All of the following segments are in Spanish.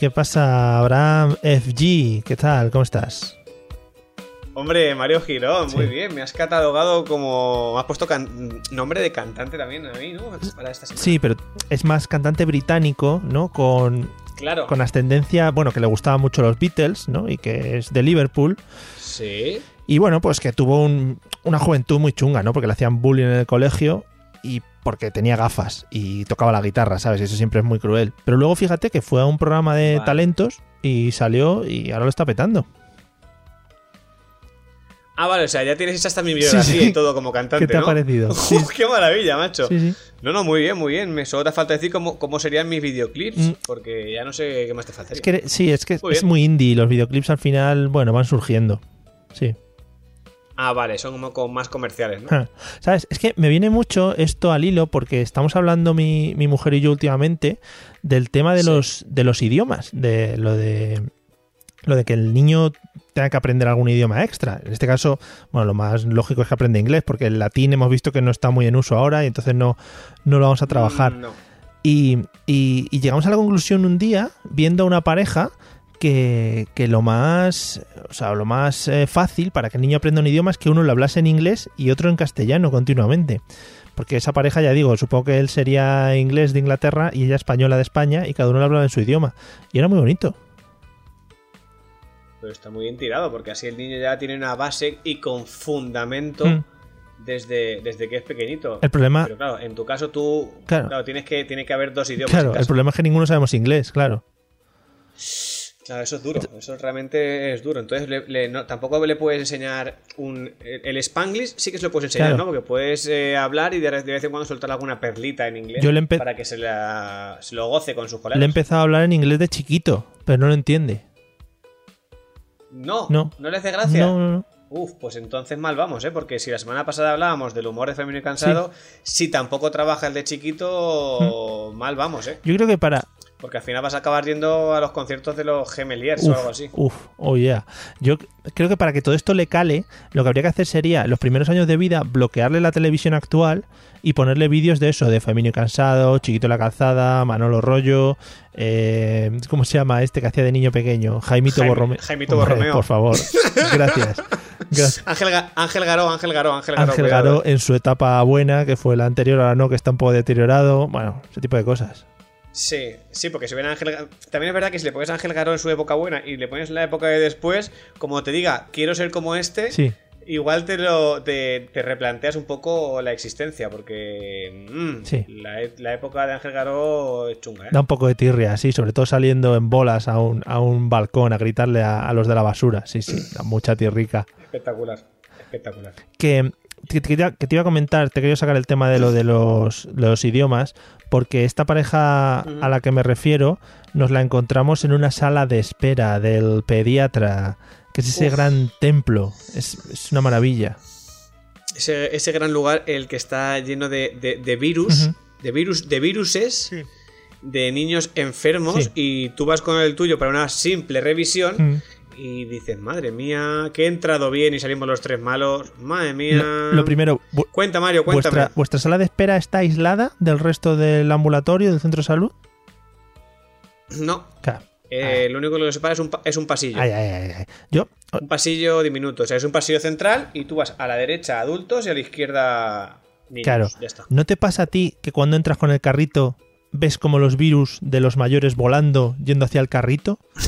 ¿Qué pasa, Abraham FG? ¿Qué tal? ¿Cómo estás? Hombre, Mario Girón, muy bien. Me has catalogado como. Me has puesto can- nombre de cantante también a mí, ¿no? Para esta semana. Sí, pero es más cantante británico, ¿no? Con, Claro. con ascendencia, bueno, que le gustaban mucho los Beatles, ¿no? Y que es de Liverpool. Sí. Y bueno, pues que tuvo un- una juventud muy chunga, ¿no? Porque le hacían bullying en el colegio y porque tenía gafas y tocaba la guitarra, ¿sabes? Eso siempre es muy cruel. Pero luego fíjate que fue a un programa de Vale. talentos y salió y ahora lo está petando. Ah, vale, o sea, ya tienes hecha hasta mi biografía Sí, sí. y todo como cantante. ¿Qué te ha ¿no? parecido? Sí. ¡Qué maravilla, macho! No, no, muy bien, muy bien. Me solo te falta decir cómo, cómo serían mis videoclips, Mm. porque ya no sé qué más te faltaría. Es que sí, es que Muy es bien. muy indie. Los videoclips al final, bueno, van surgiendo. Sí. Ah, vale, son como co- más comerciales, ¿no? ¿Sabes? Es que me viene mucho esto al hilo porque estamos hablando mi, mi mujer y yo últimamente del tema de Sí. los de los idiomas, de lo de lo de que el niño tenga que aprender algún idioma extra. En este caso, bueno, lo más lógico es que aprenda inglés, porque el latín hemos visto que no está muy en uso ahora y entonces no, no lo vamos a trabajar. Mm, No. Y, y- y llegamos a la conclusión un día, viendo a una pareja, que, que lo más, o sea, lo más eh, fácil para que el niño aprenda un idioma es que uno lo hablase en inglés y otro en castellano continuamente. Porque esa pareja, ya digo, supongo que él sería inglés de Inglaterra y ella española de España y cada uno lo hablaba en su idioma. Y era muy bonito. Pero está muy bien tirado, porque así el niño ya tiene una base y con fundamento Mm. desde, desde que es pequeñito. El problema, Pero claro, en tu caso tú. Claro. Claro, tienes que, tiene que haber dos idiomas. claro, el problema es que ninguno sabemos inglés, claro. Claro, eso es duro. Eso realmente es duro. Entonces, le- le- no- tampoco le puedes enseñar un. El, Spanglish sí que se lo puedes enseñar, Claro. ¿no? Porque puedes eh, hablar y de, de vez en cuando soltar alguna perlita en inglés Yo le empe- para que se, la, se lo goce con sus Le he colegas. empezado a hablar en inglés de chiquito, pero no lo entiende. No, No. no, le hace gracia. No, no, no. Uf, pues entonces mal vamos, ¿eh? Porque si la semana pasada hablábamos del humor de femenino y cansado, si tampoco trabaja el de chiquito, mal vamos, ¿eh? Yo creo que para, Porque al final vas a acabar yendo a los conciertos de los Gemeliers o algo así. Uf, oh yeah. Yo creo que para que todo esto le cale, lo que habría que hacer sería, los primeros años de vida, bloquearle la televisión actual y ponerle vídeos de eso, de Femenino y Cansado, Chiquito la Calzada, Manolo Rollo, eh, ¿cómo se llama este que hacía de niño pequeño? Jaimito Jaime- Borromeo. Jaimito Hombre, Borromeo. Por favor. Gracias. Gracias. Ángel, Ga- Ángel Garó, Ángel Garó, Ángel Garó. Ángel. Garó en su etapa buena, que fue la anterior, ahora no, que está un poco deteriorado. Bueno, ese tipo de cosas. Sí, sí, porque si ven a Ángel También es verdad que si le pones a Ángel Garó en su época buena y le pones en la época de después, como te diga, quiero ser como este, Sí. igual te, lo, te, te replanteas un poco la existencia, porque mm, Sí. la, e- la época de Ángel Garó es chunga, ¿eh? Da un poco de tirria, sí, sobre todo saliendo en bolas a un, a un balcón a gritarle a, a los de la basura. Sí, sí, da mucha tierrica. Espectacular, espectacular. Que, que, que te, iba- que te iba a comentar, te quería sacar el tema de lo de los, los idiomas, porque esta pareja a la que me refiero nos la encontramos en una sala de espera del pediatra, que es ese Uf. gran templo. Es, es una maravilla. Ese, ese gran lugar, el que está lleno de, de- de virus, de virus, de viruses, de niños enfermos, Sí. y tú vas con el tuyo para una simple revisión. Y dices, madre mía, que he entrado bien y salimos los tres malos. Madre mía. Lo, lo primero, Cuenta, Mario, cuéntame. vuestra, ¿vuestra sala de espera está aislada del resto del ambulatorio, del centro de salud? No, Claro. eh, lo único que lo separa es un, es un pasillo. Ay, ay, ay, ay. Yo, Un pasillo diminuto. O sea, es un pasillo central y tú vas a la derecha adultos y a la izquierda niños. claro, Ya está. ¿no te pasa a ti que cuando entras con el carrito ves como los virus de los mayores volando yendo hacia el carrito.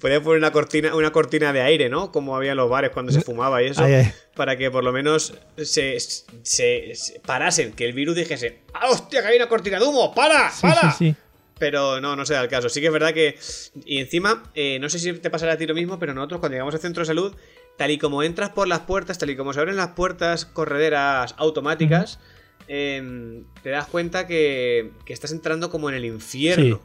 Podría poner una cortina, una cortina de aire, ¿no? Como había en los bares cuando se fumaba y eso. Ay, ay. Para que por lo menos se, se- se parasen, que el virus dijese, ¡Ah, hostia, que hay una cortina de humo! ¡Para! ¡Para! sí, sí. Pero no, no se da el caso. Sí que es verdad que. Y encima, eh, no sé si te pasará a ti lo mismo, pero nosotros cuando llegamos al centro de salud, tal y como entras por las puertas, tal y como se abren las puertas correderas automáticas, em, te das cuenta que, que estás entrando como en el infierno.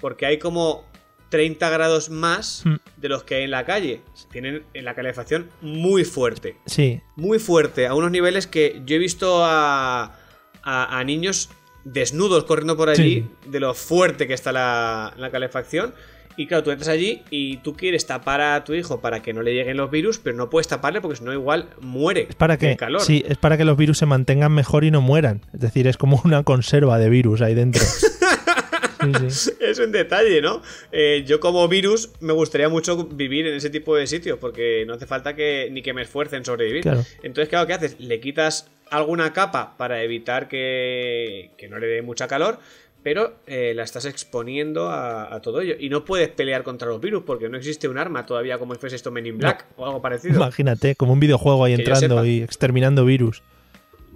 Porque hay como 30 grados más Mm. de los que hay en la calle. Tienen en la calefacción muy fuerte Sí, muy fuerte, a unos niveles que yo he visto a, a, a niños desnudos corriendo por allí, de lo fuerte que está la, la calefacción. Y claro, tú entras allí y tú quieres tapar a tu hijo para que no le lleguen los virus, pero no puedes taparle porque si no igual muere es para que calor. sí, es para que los virus se mantengan mejor y no mueran. Es decir, es como una conserva de virus ahí dentro. Sí, sí. Es un detalle, ¿no? Eh, yo como virus me gustaría mucho vivir en ese tipo de sitios porque no hace falta que ni que me esfuerce en sobrevivir. Claro. Entonces, claro, ¿qué haces? Le quitas alguna capa para evitar que, que no le dé mucha calor, pero eh, la estás exponiendo a, a todo ello. Y no puedes pelear contra los virus porque no existe un arma todavía como fuese esto Men in Black o algo parecido. Imagínate, como un videojuego ahí Que entrando y exterminando virus.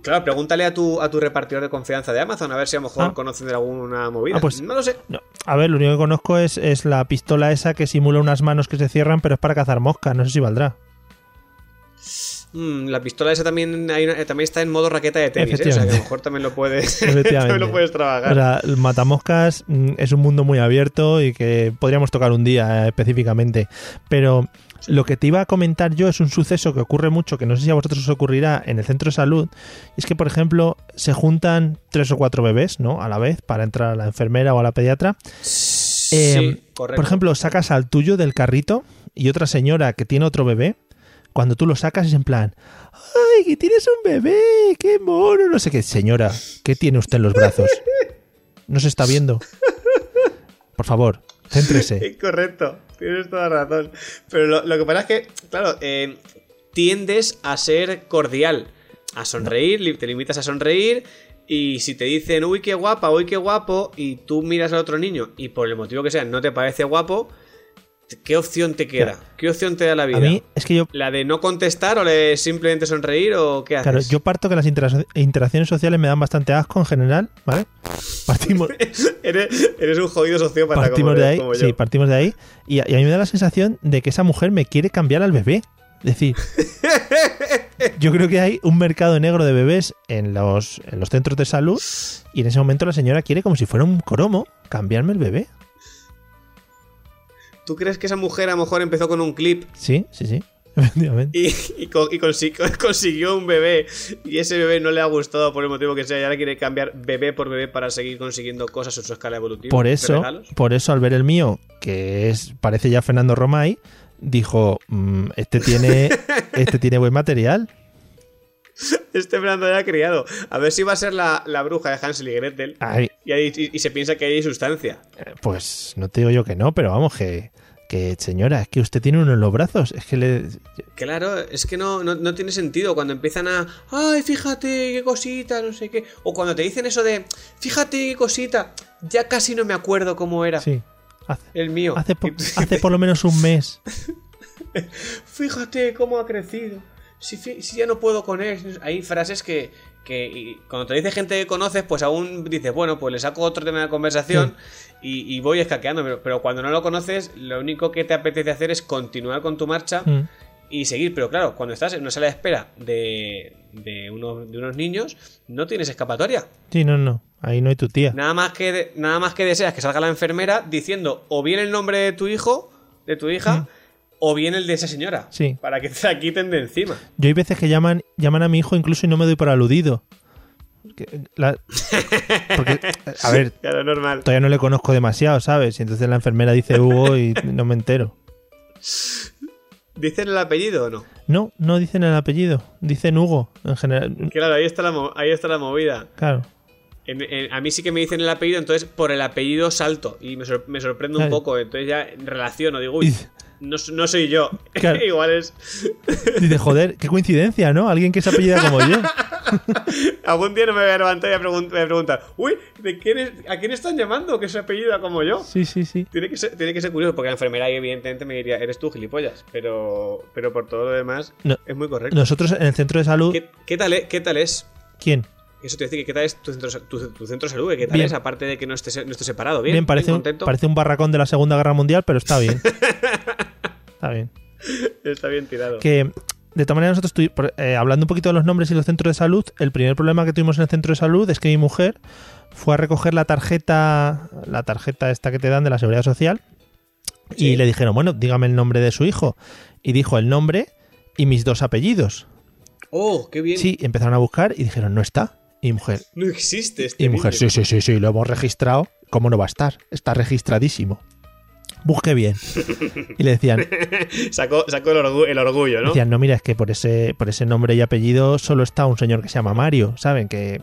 Claro, pregúntale a tu, a tu repartidor de confianza de Amazon a ver si a lo mejor Ah. conocen de alguna movida. Ah, pues- no lo sé. No, a ver, lo único que conozco es, es la pistola esa que simula unas manos que se cierran, pero es para cazar moscas. No sé si valdrá. Mm, la pistola esa también, hay una- eh, también está en modo raqueta de tenis, ¿eh? o sea que a lo mejor también lo puedes, también lo puedes trabajar. O sea, el matamoscas mm, es un mundo muy abierto y que podríamos tocar un día eh, específicamente. Pero lo que te iba a comentar yo es un suceso que ocurre mucho, que no sé si a vosotros os ocurrirá en el centro de salud. es que, por ejemplo, se juntan tres o cuatro bebés, ¿no? A la vez, para entrar a la enfermera o a la pediatra. Eh, sí, correcto. Por ejemplo, sacas al tuyo del carrito y otra señora que tiene otro bebé. Cuando tú lo sacas es en plan, ¡ay, que tienes un bebé! ¡Qué mono! No sé qué. Señora, ¿qué tiene usted en los brazos? No se está viendo. Por favor, céntrese. Incorrecto, tienes toda razón. Pero lo, que pasa es que, claro, eh, tiendes a ser cordial, a sonreír, te limitas a sonreír. Y si te dicen, uy, qué guapa, uy, qué guapo, y tú miras al otro niño y por el motivo que sea no te parece guapo, ¿qué opción te queda? Claro. ¿Qué opción te da la vida? A mí es que yo, ¿La de no contestar o de simplemente sonreír o qué haces? claro, yo parto que las intera- interacciones sociales me dan bastante asco en general, ¿vale? Partimos, eres, eres un jodido sociópata partimos como, de ahí, como yo. sí, partimos de ahí. Y, y a mí me da la sensación de que esa mujer me quiere cambiar al bebé. Es decir, yo creo que hay un mercado negro de bebés en los, en los centros de salud y en ese momento la señora quiere como si fuera un cromo cambiarme el bebé. ¿Tú crees que esa mujer a lo mejor empezó con un clip Sí, sí, sí, efectivamente. y, y co- y consi- consiguió un bebé y ese bebé no le ha gustado por el motivo que sea y ahora quiere cambiar bebé por bebé para seguir consiguiendo cosas en su escala evolutiva? Por ¿De eso, por eso al ver el mío, que es parece ya Fernando Romay, dijo, "Mm, este tiene este tiene buen material. Este Fernando ya ha criado. A ver si va a ser la, la bruja de Hansel y Gretel. Ay, Y, ahí- y- y se piensa que hay sustancia. eh, pues no te digo yo que no, pero vamos, que, que señora, es que usted tiene uno en los brazos. Es que le... Claro, es que no, no, no tiene sentido cuando empiezan a. ¡Ay, fíjate qué cosita! No sé qué. O cuando te dicen eso de. ¡Fíjate qué cosita! Ya casi no me acuerdo cómo era. Sí, hace, El mío. hace, po- hace por lo menos un mes. Fíjate cómo ha crecido. Si, si ya no puedo con él. Hay frases que, que y cuando te dice gente que conoces, pues aún dices, bueno, pues le saco otro tema de conversación y, y voy escaqueando. Pero, pero cuando no lo conoces, lo único que te apetece hacer es continuar con tu marcha Mm. y seguir. Pero claro, cuando estás en una sala de espera de, de, uno- de unos niños, no tienes escapatoria. Sí, no, no, ahí no hay tu tía. Nada más que, de- nada más que deseas que salga la enfermera diciendo o bien el nombre de tu hijo, de tu hija, o bien el de esa señora. Sí. Para que te la quiten de encima. Yo hay veces que llaman, llaman a mi hijo incluso y no me doy por aludido. La- porque, a ver, Claro, normal. todavía no le conozco demasiado, ¿sabes? Y entonces la enfermera dice Hugo y no me entero. ¿Dicen el apellido o no? No, no dicen el apellido, dicen Hugo en general. Claro, ahí está la, ahí está la movida. Claro. En- en- a mí sí que me dicen el apellido, entonces por el apellido salto y me, sor- me sorprende un poco. Entonces ya relaciono, digo, uy, no, no soy yo. Claro. Igual es. Dice, joder, qué coincidencia, ¿no? Alguien que se apellida como yo. Algún día no me voy a levantar y a pregun- me voy a preguntar, uy, ¿de quién es- ¿a quién están llamando que se apellida como yo? Sí, sí, sí. Tiene que, ser, tiene que ser curioso, porque la enfermera evidentemente me diría, eres tú, gilipollas. Pero, pero por todo lo demás, No. es muy correcto. Nosotros en el centro de salud. ¿Qué, qué tal es, ¿Qué tal es? ¿Quién? Eso te decir, ¿qué tal es tu centro, tu, tu centro de salud? ¿Qué tal Bien. es? Aparte de que no esté, no esté separado. Bien, Bien, parece, un, parece un barracón de la Segunda Guerra Mundial, pero está bien. está bien. Está bien tirado. Que de todas maneras nosotros eh, hablando un poquito de los nombres y los centros de salud, el primer problema que tuvimos en el centro de salud es que mi mujer fue a recoger la tarjeta, la tarjeta esta que te dan de la seguridad social y le dijeron, bueno, dígame el nombre de su hijo y dijo el nombre y mis dos apellidos. Oh, qué bien. Sí, empezaron a buscar y dijeron, no está. Y mujer, No existe este y mujer, niño. sí, sí, sí, sí, lo hemos registrado. ¿Cómo no va a estar? Está registradísimo. Busque bien. Y le decían, Sacó, sacó el, orgu- el orgullo, ¿no? Decían, no, mira, es que por ese, por ese nombre y apellido solo está un señor que se llama Mario, ¿saben? Que.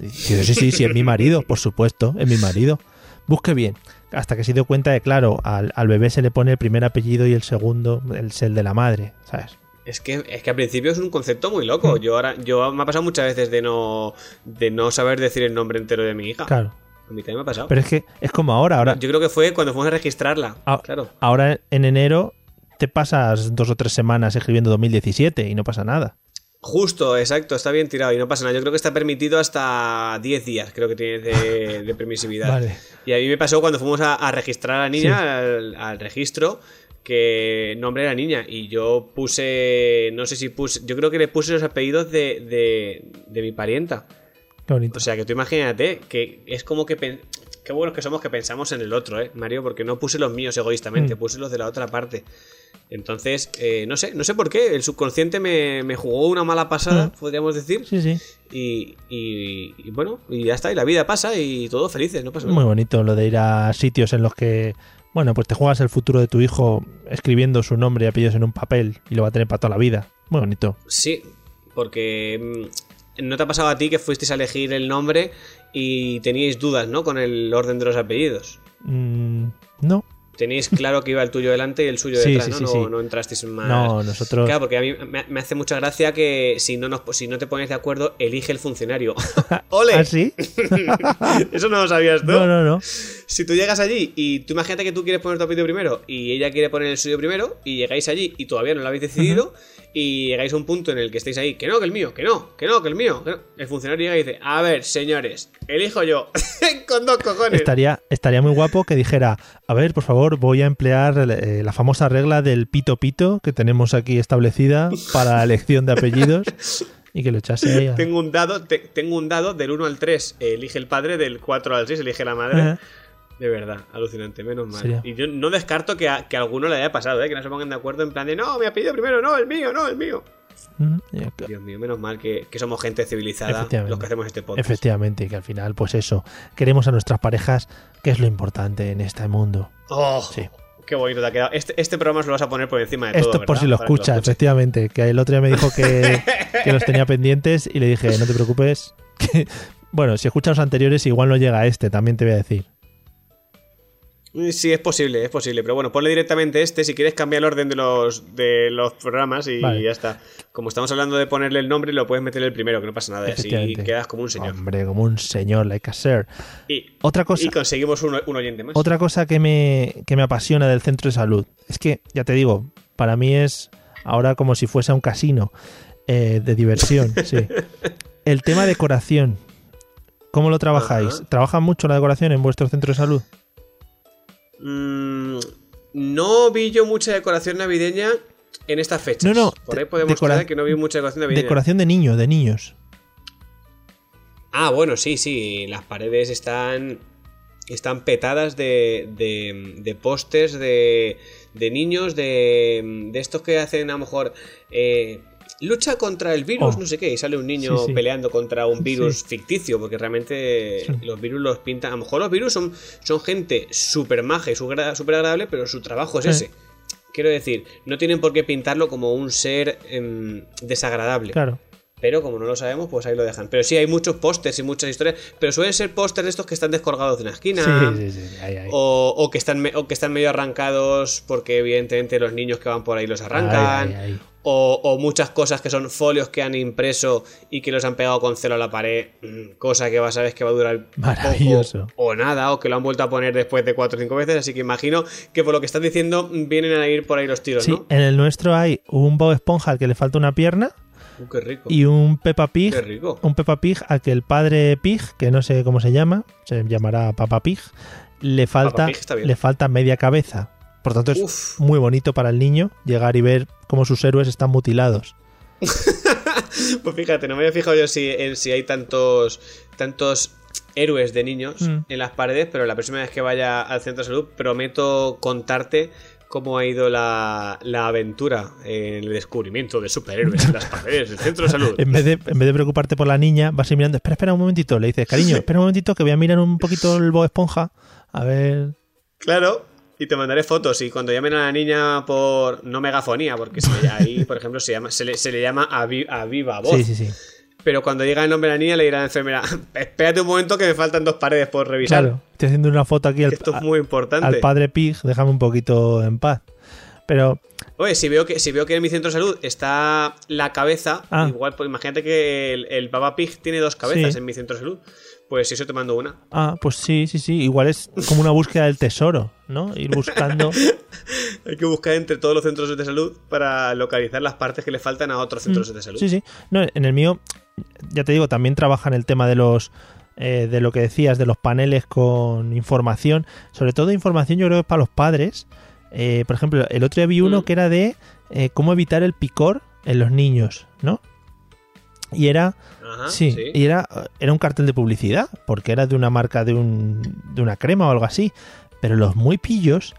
Sí, sí, sí, sí, es mi marido, por supuesto, es mi marido. Busque bien. Hasta que se dio cuenta de, claro, al, al bebé se le pone el primer apellido y el segundo, el, el de la madre, ¿sabes? Es que, es que al principio es un concepto muy loco. Yo ahora, yo me ha pasado muchas veces de no, de no saber decir el nombre entero de mi hija. Claro. A mí también me ha pasado. Pero es que es como ahora, ahora, Yo creo que fue cuando fuimos a registrarla. Ah. Claro. ahora en enero te pasas dos o tres semanas escribiendo 2017 y no pasa nada. Justo, exacto, está bien tirado y no pasa nada. Yo creo que está permitido hasta 10 días, creo que tiene de, de permisividad. Vale. Y a mí me pasó cuando fuimos a, a registrar a la niña al, al registro que nombre era niña y yo puse, no sé si puse, yo creo que le puse los apellidos de, de, de mi parienta. Qué bonito. O sea, que tú imagínate que es como que... Qué buenos que somos que pensamos en el otro, ¿eh, Mario? Porque no puse los míos egoístamente, Mm. puse los de la otra parte. Entonces, eh, no sé, no sé por qué. El subconsciente me, me jugó una mala pasada, Mm. podríamos decir. Sí, sí. Y, y- y bueno, y ya está, y la vida pasa y todos felices, no pasa Muy bonito lo de ir a sitios en los que, bueno, pues te juegas el futuro de tu hijo escribiendo su nombre y apellidos en un papel y lo va a tener para toda la vida. Muy bonito. Sí, porque mm, no te ha pasado a ti que fuisteis a elegir el nombre y teníais dudas, ¿no? Con el orden de los apellidos. Mm, no, Teníais claro que iba el tuyo delante y el suyo Sí, detrás, sí, ¿no? sí, no, entrasteis en más. no, nosotros... Claro, porque a mí me, me hace mucha gracia que si no, nos, si no te pones de acuerdo, elige el funcionario. ¡Ole! ¿Ah, sí? Eso no lo sabías tú. No, no, no. Si tú llegas allí y tú imagínate que tú quieres poner tu apellido primero y ella quiere poner el suyo primero y llegáis allí y todavía no lo habéis decidido y llegáis a un punto en el que estáis ahí, que no, que el mío, que no, que no, que el mío. que no. El funcionario llega y dice, a ver, señores, elijo yo, con dos cojones. Estaría, estaría muy guapo que dijera, a ver, por favor, voy a emplear eh, la famosa regla del pito pito que tenemos aquí establecida para la elección de apellidos y que lo echase ahí. a- Tengo un dado, te- tengo un dado del 1 al 3, elige el padre, del 4 al 6, elige la madre. Ajá. De verdad, alucinante, menos mal. Sería- Y yo no descarto que a, que a alguno le haya pasado, ¿eh? que no se pongan de acuerdo en plan de no, mi apellido primero, no, el mío, no, el mío. Dios mío, menos mal que, que somos gente civilizada los que hacemos este podcast. Efectivamente, que al final, pues eso, queremos a nuestras parejas, que es lo importante en este mundo. Oh, Sí. Qué bonito te ha quedado. Este, este programa se lo vas a poner por encima de Esto todo. por ¿verdad? si lo Para que escucha, escuche. efectivamente, que el otro día me dijo que, que los tenía pendientes y le dije, no te preocupes, que, bueno, si escuchas los anteriores igual no llega a este, también te voy a decir. Sí, es posible, es posible. Pero bueno, ponle directamente este si quieres cambiar el orden de los, de los programas y Vale. ya está. Como estamos hablando de ponerle el nombre, lo puedes meter el primero, que no pasa nada. Así Efectivamente. quedas como un señor. Hombre, como un señor, like a sir. Y, Otra cosa, y conseguimos un, un oyente más. otra cosa que me, que me apasiona del centro de salud es que, ya te digo, para mí es ahora como si fuese un casino eh, de diversión. sí. El tema decoración. ¿Cómo lo trabajáis? Ajá. ¿Trabajan mucho la decoración en vuestro centro de salud? Mm, no vi yo mucha decoración navideña en estas fechas. No, no, Por ahí de- podemos que no vi mucha decoración navideña. Decoración de niños, de niños. Ah, bueno, sí, sí. Las paredes están. Están petadas de, de, de pósters de, de niños, de, de estos que hacen a lo mejor. eh, lucha contra el virus, Oh. no sé qué, y sale un niño Sí, sí. peleando contra un virus Sí. ficticio, porque realmente los virus los pintan. A lo mejor los virus son, son gente súper maja y súper agradable, pero su trabajo es ese. Quiero decir, no tienen por qué pintarlo como un ser em, desagradable. Claro. Pero como no lo sabemos, pues ahí lo dejan. Pero sí, hay muchos pósters y muchas historias. Pero suelen ser pósters de estos que están descolgados de una esquina. Sí, sí, sí. ahí, ahí. O, o que están o que están medio arrancados porque evidentemente los niños que van por ahí los arrancan. O, o muchas cosas que son folios que han impreso y que los han pegado con celo a la pared, mm, cosa que vas a ver que va a durar Maravilloso. poco o nada, o que lo han vuelto a poner después de cuatro o cinco veces, así que imagino que por lo que estás diciendo vienen a ir por ahí los tiros, Sí, ¿no? en el nuestro hay un Bob Esponja al que le falta una pierna Uh, qué rico. y un Peppa Pig. Qué rico. Un Peppa Pig al que el padre Pig, que no sé cómo se llama, se llamará Papa Pig, le falta, Pig le falta media cabeza. Por tanto, es Uf. muy bonito para el niño llegar y ver cómo sus héroes están mutilados. Pues fíjate, no me había fijado yo si, en si hay tantos, tantos héroes de niños Mm. en las paredes, pero la próxima vez que vaya al centro de salud prometo contarte cómo ha ido la, la aventura en el descubrimiento de superhéroes en las paredes del centro de salud. En vez, de, en vez de preocuparte por la niña, vas a ir mirando, espera, espera un momentito. Le dices, cariño, espera un momentito que voy a mirar un poquito el Bob Esponja. A ver. Claro, y te mandaré fotos. Y cuando llamen a la niña por no megafonía, porque se- ahí, por ejemplo, se, llama, se, le, se le llama a, vi- a viva voz. Sí, sí, sí. Pero cuando llega el nombre de la niña, le dirá a la enfermera: Espérate un momento que me faltan dos paredes por revisar. Claro, estoy haciendo una foto aquí al, esto es muy importante. al padre Pig, déjame un poquito en paz. Pero, Oye, si veo que si veo que en mi centro de salud está la cabeza, Ah. igual, pues imagínate que el, el Pig tiene dos cabezas Sí. en mi centro de salud. Pues eso te mando una. ah, pues sí, sí, sí. Igual es como una búsqueda del tesoro, ¿no? Ir buscando. Hay que buscar entre todos los centros de salud para localizar las partes que le faltan a otros centros de salud. Mm. Sí, sí. No, en el mío, ya te digo, también trabajan el tema de los. eh, de lo que decías, de los paneles con información. Sobre todo información, yo creo que es para los padres. Eh, por ejemplo, el otro día vi uno Mm. que era de eh, cómo evitar el picor en los niños, ¿no? Y era. Ajá, sí, sí. y era, era un cartel de publicidad, porque era de una marca de, un, de una crema o algo así. Pero los muy pillos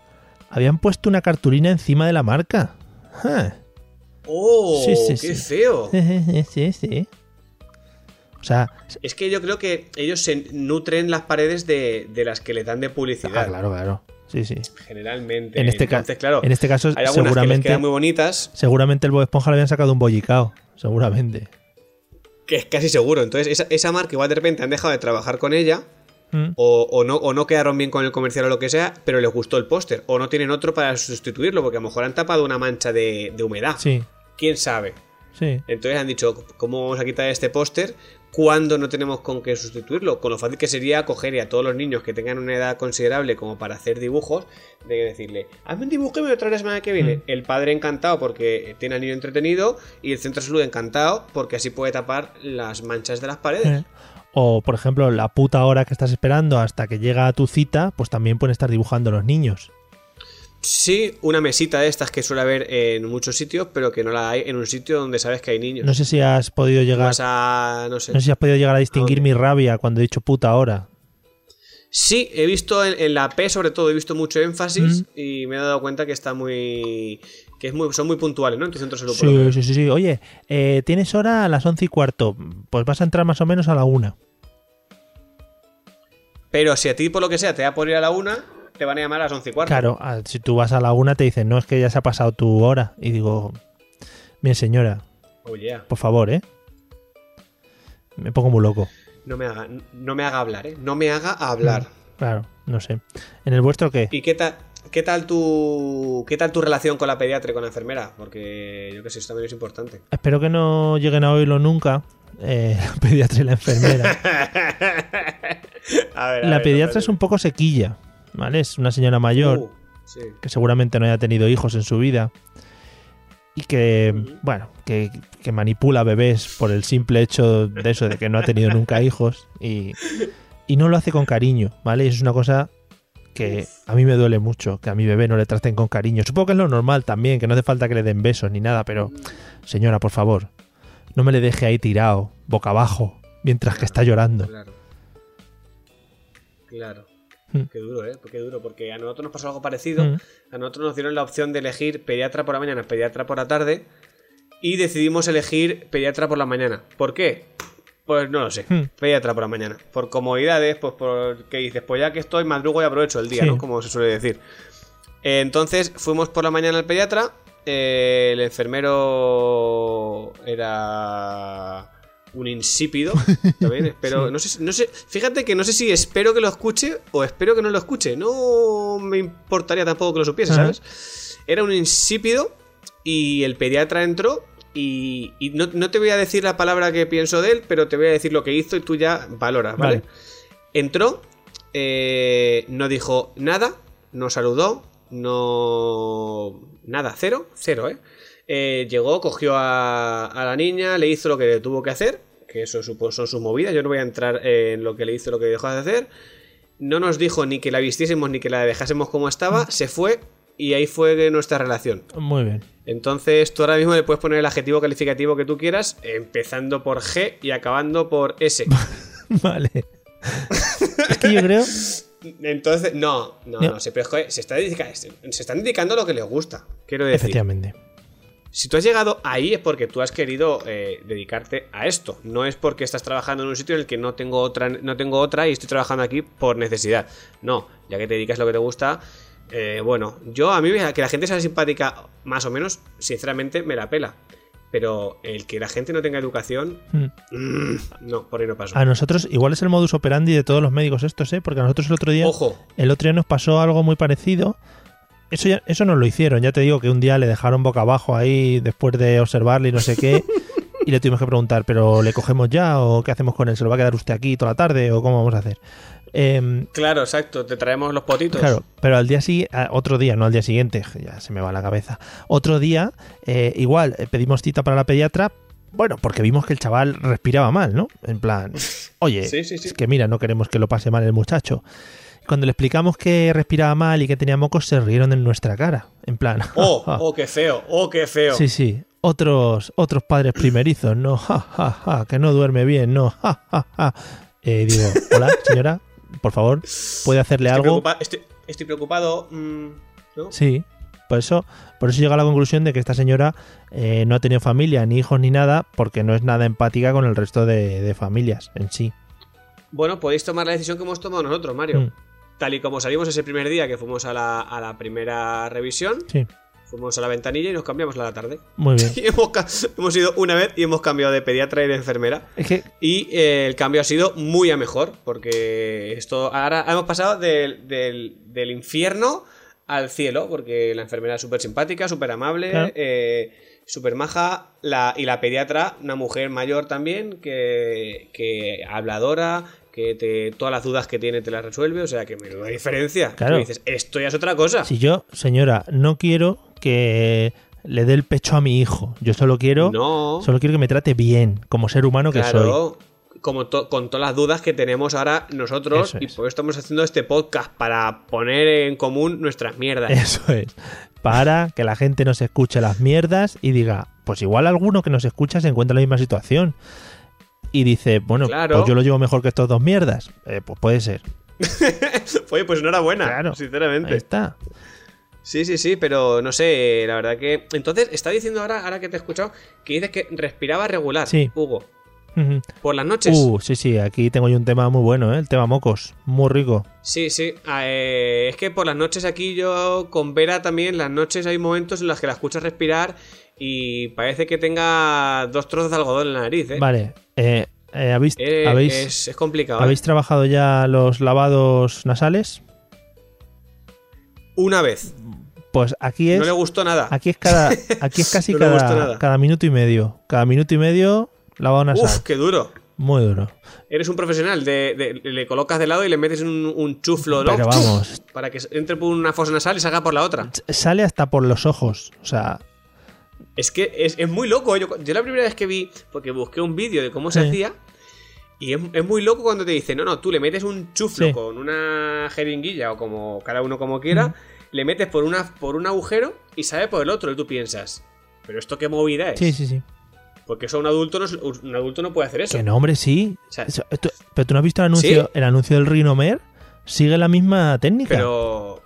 habían puesto una cartulina encima de la marca. ¡Oh! Sí, sí, ¡Qué sí. feo! sí, sí. O sea, Es que yo creo que ellos se nutren las paredes de, de las que le dan de publicidad. ah, claro, claro. Sí, sí. Generalmente. En este, Entonces, claro, en este caso, hay algunas que les seguramente, quedan muy bonitas, seguramente el Bob Esponja le habían sacado un bollicao. Seguramente. Que es casi seguro. Entonces, esa, esa marca igual de repente han dejado de trabajar con ella. Mm. O, o no, o no quedaron bien con el comercial o lo que sea, pero les gustó el póster. O no tienen otro para sustituirlo, porque a lo mejor han tapado una mancha de, de humedad. Sí, ¿Quién sabe? sí. Entonces han dicho, ¿cómo vamos a quitar este póster cuando no tenemos con qué sustituirlo? Con lo fácil que sería coger y a todos los niños que tengan una edad considerable como para hacer dibujos, de decirle, hazme un dibujo y me lo traes la semana que viene. Mm. El padre encantado porque tiene al niño entretenido y el centro de salud encantado porque así puede tapar las manchas de las paredes. Eh. O, por ejemplo, la puta hora que estás esperando hasta que llega a tu cita, pues también pueden estar dibujando los niños. Sí, una mesita de estas que suele haber en muchos sitios, pero que no la hay en un sitio donde sabes que hay niños. No sé si has podido llegar, a, no sé. no sé si has podido llegar a distinguir mi rabia cuando he dicho puta hora. Sí, he visto en, en la P sobre todo, he visto mucho énfasis Mm. y me he dado cuenta que está muy... que es muy, son muy puntuales, ¿no? En tu centro de salud. Sí, sí, sí, sí. Oye, eh, tienes hora a las once y cuarto. Pues vas a entrar más o menos a la una. Pero si a ti por lo que sea te da por ir a la una, te van a llamar a las once y cuarto. Claro, si tú vas a la una te dicen, no, es que ya se ha pasado tu hora. Y digo, bien señora, Oh, yeah. por favor, ¿eh? Me pongo muy loco. No me haga, no me haga hablar, ¿eh? No me haga hablar. Claro, no sé. ¿En el vuestro qué? ¿Y qué tal, qué tal tu qué tal tu relación con la pediatra y con la enfermera? Porque yo que sé, eso también es importante. Espero que no lleguen a oírlo nunca. eh, la pediatra y la enfermera. A ver, a la ver, pediatra no, es un poco sequilla, ¿vale? Es una señora mayor Uh, sí. que seguramente no haya tenido hijos en su vida y que, bueno, que, que manipula bebés por el simple hecho de eso, de que no ha tenido nunca hijos y, y no lo hace con cariño, ¿vale? Es una cosa que a mí me duele mucho, que a mi bebé no le traten con cariño. Supongo que es lo normal también, que no hace falta que le den besos ni nada, pero señora, por favor, no me le deje ahí tirado, boca abajo, mientras que está llorando. Claro. Claro. Mm. Qué duro, ¿eh? Qué duro, porque a nosotros nos pasó algo parecido. Mm. A nosotros nos dieron la opción de elegir pediatra por la mañana, pediatra por la tarde. Y decidimos elegir pediatra por la mañana. ¿Por qué? Pues no lo sé. Mm. Pediatra por la mañana. Por comodidades, pues porque dices, pues ya que estoy, madrugo y aprovecho el día, Sí. ¿no? Como se suele decir. Entonces fuimos por la mañana al pediatra. eh, el enfermero era un insípido. También espero. No, sé, no sé. Fíjate que no sé si espero que lo escuche o espero que no lo escuche. No me importaría tampoco que lo supiese, Ajá. ¿sabes? Era un insípido. y el pediatra entró y, y no, no te voy a decir la palabra que pienso de él, pero te voy a decir lo que hizo y tú ya valoras, ¿vale? Vale. Entró, eh, no dijo nada, no saludó, no... Nada, cero, cero, ¿eh? Eh, llegó, cogió a, a la niña, le hizo lo que tuvo que hacer, que eso supo- son sus movidas, yo no voy a entrar en lo que le hizo, lo que dejó de hacer. No nos dijo ni que la vistiésemos ni que la dejásemos como estaba, se fue y ahí fue nuestra relación. Muy bien. Entonces tú ahora mismo le puedes poner el adjetivo calificativo que tú quieras, empezando por G y acabando por S. Vale. es que yo creo. Entonces, no, no, No. no, se, se, está dedica- se están dedicando a lo que les gusta. Quiero decir, Efectivamente. Si tú has llegado ahí es porque tú has querido eh, dedicarte a esto. No es porque estás trabajando en un sitio en el que no tengo otra, no tengo otra y estoy trabajando aquí por necesidad. No, ya que te dedicas a lo que te gusta. eh, bueno, yo a mí que la gente sea simpática, más o menos, sinceramente me la pela. Pero el que la gente no tenga educación, Mm. mm, no, por ahí no paso. A nosotros, igual es el modus operandi de todos los médicos estos, ¿eh? Porque a nosotros el otro día. Ojo, El otro día nos pasó algo muy parecido. Eso, ya, eso nos lo hicieron. Ya te digo que un día le dejaron boca abajo ahí después de observarle y no sé qué. y le tuvimos que preguntar, ¿pero le cogemos ya o qué hacemos con él? ¿Se lo va a quedar usted aquí toda la tarde o cómo vamos a hacer? Em, claro, exacto, te traemos los potitos. Claro, pero al día siguiente, otro día, no al día siguiente, ya se me va la cabeza. Otro día, eh, igual, eh, pedimos cita para la pediatra, bueno, porque vimos que el chaval respiraba mal, ¿no? En plan, oye, Sí, sí, sí. es que mira, no queremos que lo pase mal el muchacho. Cuando le explicamos que respiraba mal y que tenía mocos, se rieron en nuestra cara. En plan, Oh, oh, qué feo, oh, qué feo. sí, sí, otros, otros padres primerizos, no, ja, ja, ja, que no duerme bien, no, ja, ja, ja. Eh, digo, hola, señora, por favor, ¿puede hacerle Estoy, algo? preocupa- estoy, estoy preocupado. mm, ¿no? Sí, por eso, por eso llega a la conclusión de que esta señora eh, no ha tenido familia, ni hijos, ni nada, porque no es nada empática con el resto de, de familias en sí. Bueno, podéis tomar la decisión que hemos tomado nosotros, Mario. Mm, Tal y como salimos ese primer día que fuimos a la, a la primera revisión, sí, fuimos a la ventanilla y nos cambiamos a la tarde. muy bien. Y hemos, ido una vez y hemos cambiado de pediatra y de enfermera. Es que, Y eh, el cambio ha sido muy a mejor, porque esto ahora hemos pasado del, del- del infierno al cielo, porque la enfermera es súper simpática, súper amable, Claro. eh, súper maja, la, y la pediatra, una mujer mayor también, que, que habladora, que te, todas las dudas que tiene te las resuelve, o sea que menuda diferencia. Claro. Tú dices, esto ya es otra cosa. si yo, señora, no quiero que le dé el pecho a mi hijo, yo solo quiero, no, solo quiero que me trate bien, como ser humano que soy. claro. Como to- con todas las dudas que tenemos ahora nosotros Eso y por eso estamos haciendo este podcast para poner en común nuestras mierdas. Eso es. Para que la gente no se escuche las mierdas y diga, pues igual alguno que nos escucha se encuentra en la misma situación. Y dice, bueno, Claro. pues yo lo llevo mejor que estos dos mierdas. Eh, pues puede ser. Oye, pues enhorabuena, Claro. sinceramente. Ahí está. Sí, sí, sí, pero no sé, la verdad que... Entonces, está diciendo ahora, ahora que te he escuchado, que dices que respiraba regular, Sí. Hugo. Por las noches. Uh, sí, sí, aquí tengo yo un tema muy bueno, ¿eh? El tema mocos. Muy rico. Sí, sí. eh, es que por las noches aquí yo con Vera también, las noches hay momentos en los que la escuchas respirar y parece que tenga dos trozos de algodón en la nariz, ¿eh? Vale. eh, eh, ¿habéis, Eh, habéis, es, es complicado. ¿eh? ¿Habéis trabajado ya los lavados nasales? Una vez. Pues aquí es. No le gustó nada. Aquí es cada. Aquí es casi No cada, cada minuto y medio. Cada minuto y medio lavado nasal. Uf, qué duro. Muy duro. Eres un profesional, de, de- le colocas de lado y le metes un, un chuflo, ¿no? Pero vamos, Para que entre por una fosa nasal y salga por la otra. sale hasta por los ojos. O sea, Es que es, es muy loco. Yo, yo la primera vez que vi, porque busqué un vídeo de cómo se Sí. hacía, y es, es muy loco cuando te dice, no, no, tú le metes un chuflo Sí. con una jeringuilla o como cada uno como quiera, le metes por, una, por un agujero y sale por el otro, y tú piensas, pero esto qué movida es. sí, sí, sí. Porque eso un adulto no, un adulto no puede hacer eso. Que no, hombre, sí. O sea, Eso- esto- pero tú no has visto el anuncio, ¿Sí? el anuncio del Rinomer. Sigue la misma técnica. Pero.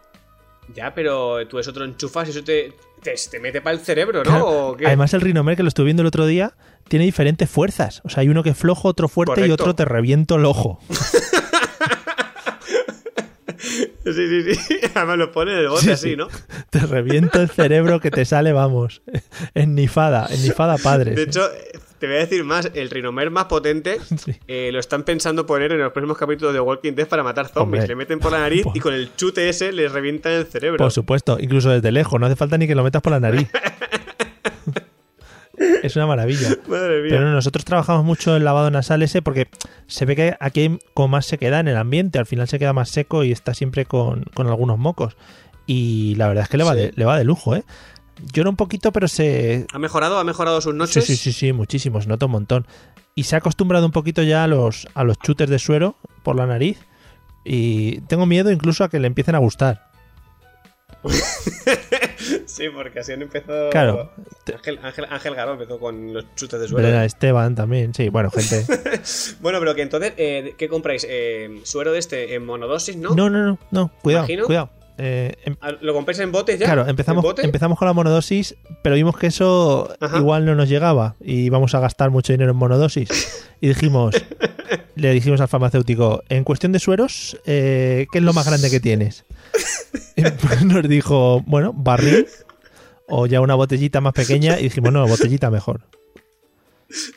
Ya, pero tú eso te lo enchufas y eso te, te, te mete para el cerebro, ¿no? Claro, ¿O qué? Además, el Rinomer, que lo estuve viendo el otro día, tiene diferentes fuerzas. O sea, hay uno que es flojo, otro fuerte y otro te reviento el ojo. Sí, sí, sí. Además lo pone en el bote Sí, así, sí. ¿no? Te reviento el cerebro que te sale, vamos. Ennifada, ennifada padre. De hecho, eh, te voy a decir más, el rinomer más potente Sí. eh, lo están pensando poner en los próximos capítulos de Walking Dead para matar zombies. Hombre. Le meten por la nariz Por- y con el chute ese les revientan el cerebro. Por supuesto, incluso desde lejos, no hace falta ni que lo metas por la nariz. Es una maravilla. Madre mía. Pero no, nosotros trabajamos mucho el lavado nasal ese porque se ve que aquí hay como más sequedad en el ambiente, al final se queda más seco y está siempre con, con algunos mocos. Y la verdad es que le va, Sí. de, le va de lujo, ¿eh? Llora un poquito, pero se... ¿Ha mejorado? ¿Ha mejorado sus Sí, noches? sí, sí, sí, muchísimo, se nota un montón. Y se ha acostumbrado un poquito ya a los, a los chutes de suero por la nariz. Y tengo miedo incluso a que le empiecen a gustar. Sí, porque así han empezado. Claro. Ángel, Ángel, Ángel Garó empezó con los chutes de suero. Belén Esteban también, sí, bueno, gente. Bueno, pero que entonces, eh, ¿qué compráis? Eh, ¿Suero de este en monodosis, no? No, no, no, no, cuidado, Imagino. cuidado. Eh, em- Ah, ¿Lo compráis en botes ya? Claro, empezamos, empezamos con la monodosis, pero vimos que eso Ajá. igual no nos llegaba y íbamos a gastar mucho dinero en monodosis. Y dijimos, le dijimos al farmacéutico, en cuestión de sueros, eh, ¿qué es lo más grande que tienes? Pues nos dijo, bueno, barril o ya una botellita más pequeña y dijimos, no, botellita mejor.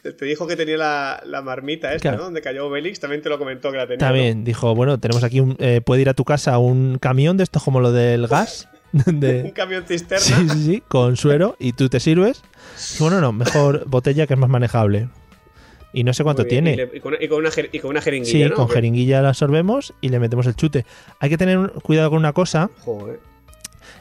Te dijo que tenía la, la marmita esta, Claro. ¿no? Donde cayó Obelix, también te lo comentó que la tenía. También dijo, bueno, tenemos aquí un, eh, puede ir a tu casa un camión de estos como lo del gas. Un camión cisterna. sí, sí, sí, con suero y tú te sirves. Bueno, no, mejor botella que es más manejable. Y no sé cuánto bien, tiene. Y, le- y con, y con una, jer- y con una jeringuilla, Sí, ¿no? con jeringuilla la absorbemos y le metemos el chute. Hay que tener cuidado con una cosa Joder.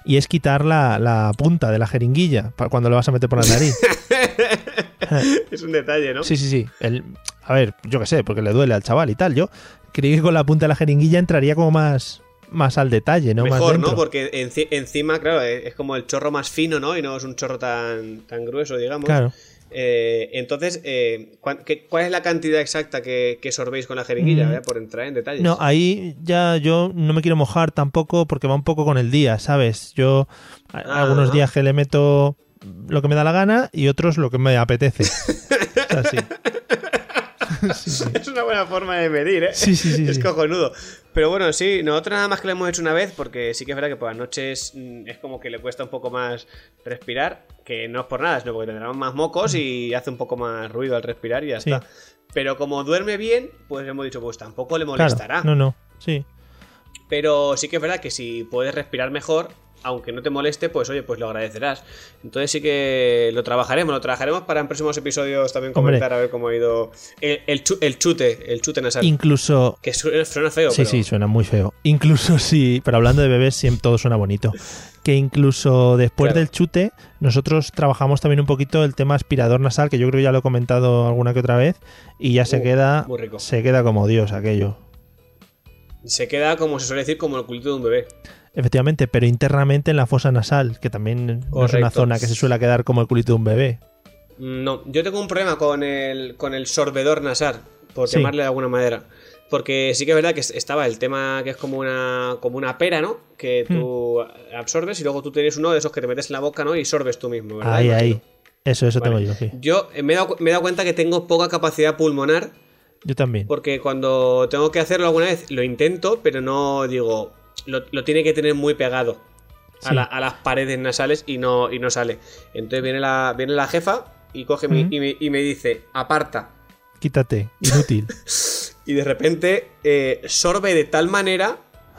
y es quitar la, la punta de la jeringuilla para cuando lo vas a meter por la nariz. es un detalle, ¿no? Sí, sí, sí. El- a ver, yo qué sé, porque le duele al chaval y tal. Yo creí que con la punta de la jeringuilla entraría como más, más al detalle, ¿no? más Mejor, dentro. ¿no? Porque enci- encima, claro, es es como el chorro más fino, ¿no? Y no es un chorro tan, tan grueso, digamos. Claro. Eh, entonces, eh, ¿cuán- qué- ¿cuál es la cantidad exacta que, que sorbéis con la jeringuilla? Mm. Por entrar en detalles. No, ahí ya yo no me quiero mojar tampoco porque va un poco con el día, ¿sabes? Yo Ah. algunos días que le meto lo que me da la gana y otros lo que me apetece. Sea, sí. Sí. Es una buena forma de medir, ¿eh? Sí, sí, sí, Es cojonudo. Pero bueno, sí, nosotros nada más que lo hemos hecho una vez, porque sí que es verdad que por las noches mm, es como que le cuesta un poco más respirar, que no es por nada, sino porque tendrán más mocos y hace un poco más ruido al respirar y ya Sí. está. Pero como duerme bien, pues hemos dicho, pues tampoco le Claro, molestará. no, no, sí. Pero sí que es verdad que si puedes respirar mejor, aunque no te moleste, pues oye, pues lo agradecerás. Entonces sí que lo trabajaremos, lo trabajaremos para en próximos episodios también Hombre. comentar a ver cómo ha ido el, el chu- el chute, el chute nasal. Incluso... que suena, suena feo, Sí, pero sí, suena muy feo. Incluso si, pero hablando de bebés, siempre todo suena bonito. Que incluso después Claro. del chute, nosotros trabajamos también un poquito el tema aspirador nasal, que yo creo que ya lo he comentado alguna que otra vez, y ya se Uh, queda, se queda como Dios aquello. se queda, como se suele decir, como el culito de un bebé. Efectivamente, pero internamente en la fosa nasal, que también no es una zona que se suele quedar como el culito de un bebé. No, yo tengo un problema con el, con el sorbedor nasal, por Sí. llamarle de alguna manera. Porque sí que es verdad que estaba el tema que es como una, como una pera, ¿no? Que tú Hmm. absorbes y luego tú tienes uno de esos que te metes en la boca, ¿no? Y sorbes tú mismo, ¿verdad? Ahí, ahí. Eso, eso Vale. tengo yo, sí. Yo eh, me he, dado, me he dado cuenta que tengo poca capacidad pulmonar Yo también. porque cuando tengo que hacerlo alguna vez lo intento, pero no digo, lo, lo tiene que tener muy pegado a, Sí. la- a las paredes nasales y no, y no sale. Entonces viene la, viene la jefa y coge mi- y, me, y me dice, aparta. Quítate, inútil. Y de repente eh, sorbe de tal manera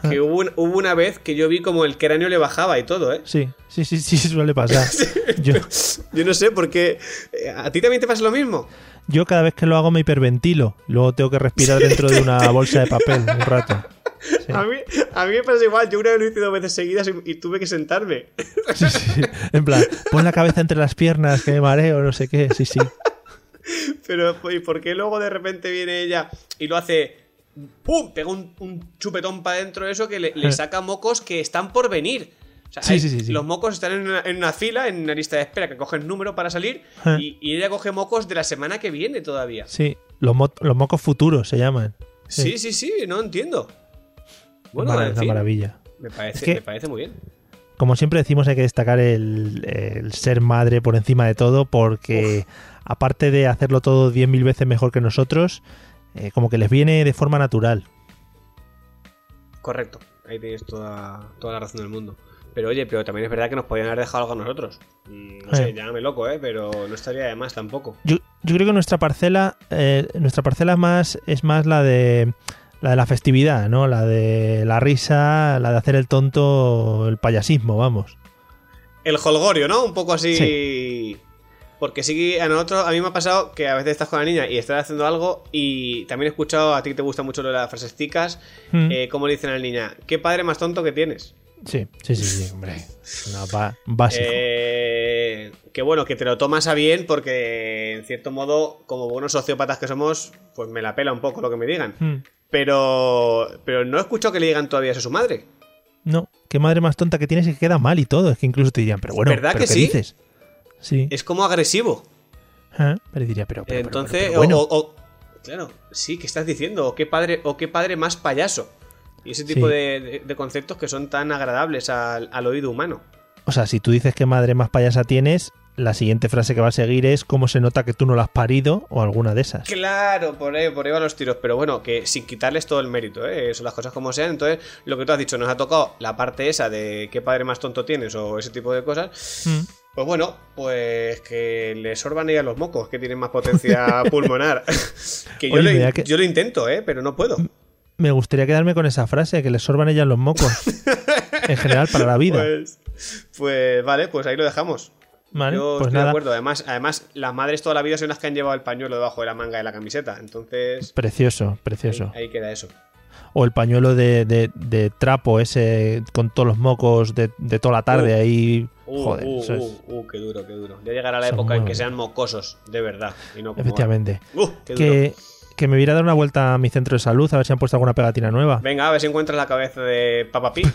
que hubo, un- hubo una vez que yo vi como el cráneo le bajaba y todo, ¿eh? Sí, sí, sí, sí, suele pasar. Yo, Yo no sé por qué. eh, ¿A ti también te pasa lo mismo? yo cada vez que lo hago me hiperventilo. Luego tengo que respirar dentro de una bolsa de papel un rato. Sí. A, mí, a mí me pasa igual. Yo una vez lo hice dos veces seguidas y, y tuve que sentarme. Sí, sí. En plan, pon la cabeza entre las piernas, que me mareo, no sé qué. Sí, sí. Pero, ¿y por qué luego de repente viene ella y lo hace. ¡Pum! Pega un, un chupetón para adentro de eso que le, le saca mocos que están por venir. O sea, Sí, hay- sí, sí, sí. Los mocos están en una, en una fila, en una lista de espera que cogen número para salir. Eh. Y, y ella coge mocos de la semana que viene todavía. Sí, los, mo- los mocos futuros se llaman. Sí, sí, sí, no entiendo. Bueno, en una maravilla. Me parece, Es que- me parece muy bien. Como siempre decimos, hay que destacar el, el ser madre por encima de todo, porque aparte de hacerlo todo 10.000 veces mejor que nosotros, eh, como que les viene de forma natural. Correcto. Ahí tienes toda, toda la razón del mundo. Pero oye, pero también es verdad que nos podían haber dejado algo a nosotros. Mm, No sé, Eh. llámame loco, ¿eh? Pero no estaría de más tampoco. Yo, yo creo que nuestra parcela, eh, nuestra parcela más es más la de la de la festividad, ¿no? La de la risa, la de hacer el tonto, el payasismo, vamos. El holgorio, ¿no? Un poco así. Porque sí a nosotros, a mí me ha pasado que a veces estás con la niña y estás haciendo algo y también he escuchado, a ti que te gusta mucho lo de las frases ticas, Mm. eh, como le dicen a la niña, ¿qué padre más tonto que tienes? Sí, sí, sí, sí, hombre. Una básico. Eh, que bueno, que te lo tomas a bien porque en cierto modo, como buenos sociópatas que somos, pues me la pela un poco lo que me digan. Mm. Pero, pero no he escuchado que le digan todavía eso a su madre. No, qué madre más tonta que tienes y que queda mal y todo. Es que incluso te dirían, pero bueno, ¿Verdad ¿pero que qué sí? dices? Sí. Es como agresivo. Ah, Pero diría, pero, pero, pero, Entonces, pero, pero bueno. o, o- claro, sí, ¿qué estás diciendo? O qué padre, o qué padre más payaso. Y ese tipo Sí. de, de- de conceptos que son tan agradables al, al oído humano. O sea, si tú dices qué madre más payasa tienes, la siguiente frase que va a seguir es cómo se nota que tú no la has parido o alguna de esas. Claro, por ahí, por ahí van los tiros. Pero bueno, que sin quitarles todo el mérito, ¿eh? Son las cosas como sean. Entonces, lo que tú has dicho, nos ha tocado la parte esa de qué padre más tonto tienes o ese tipo de cosas. Mm. Pues bueno, pues que le sorban ella los mocos, que tienen más potencia pulmonar. que yo, Oye, lo, mira in- que- yo lo intento, ¿eh? Pero no puedo. Me gustaría quedarme con esa frase, que le sorban ellas los mocos. en general, para la vida. Pues, pues vale, pues ahí lo dejamos. Vale, Yo pues estoy de acuerdo. Además, además, las madres toda la vida son las que han llevado el pañuelo debajo de la manga de la camiseta. Entonces, Precioso, precioso. ahí, ahí queda eso. O el pañuelo de, de- de trapo ese con todos los mocos de, de toda la tarde Uh. ahí. Uh, Joder, uh, es- uh, uh, qué duro, qué duro. Ya llegará la Son época en que sean mocosos, de verdad. Y no como Efectivamente. ahora. Qué duro. Que, que me voy a dar una vuelta a mi centro de salud a ver si han puesto alguna pegatina nueva. Venga, a ver si encuentras la cabeza de Papa Pi.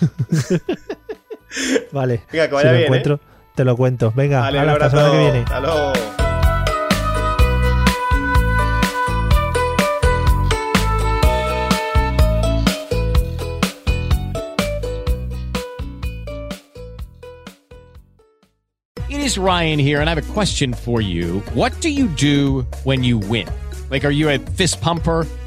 Vale. Venga, que si vaya lo bien, ¿eh? Encuentro, te lo cuento. Venga, Vale, hala, un hasta la semana que viene. Hasta luego. It is Ryan here, and I have a question for you. What do you do when you win? Like, are you a fist pumper?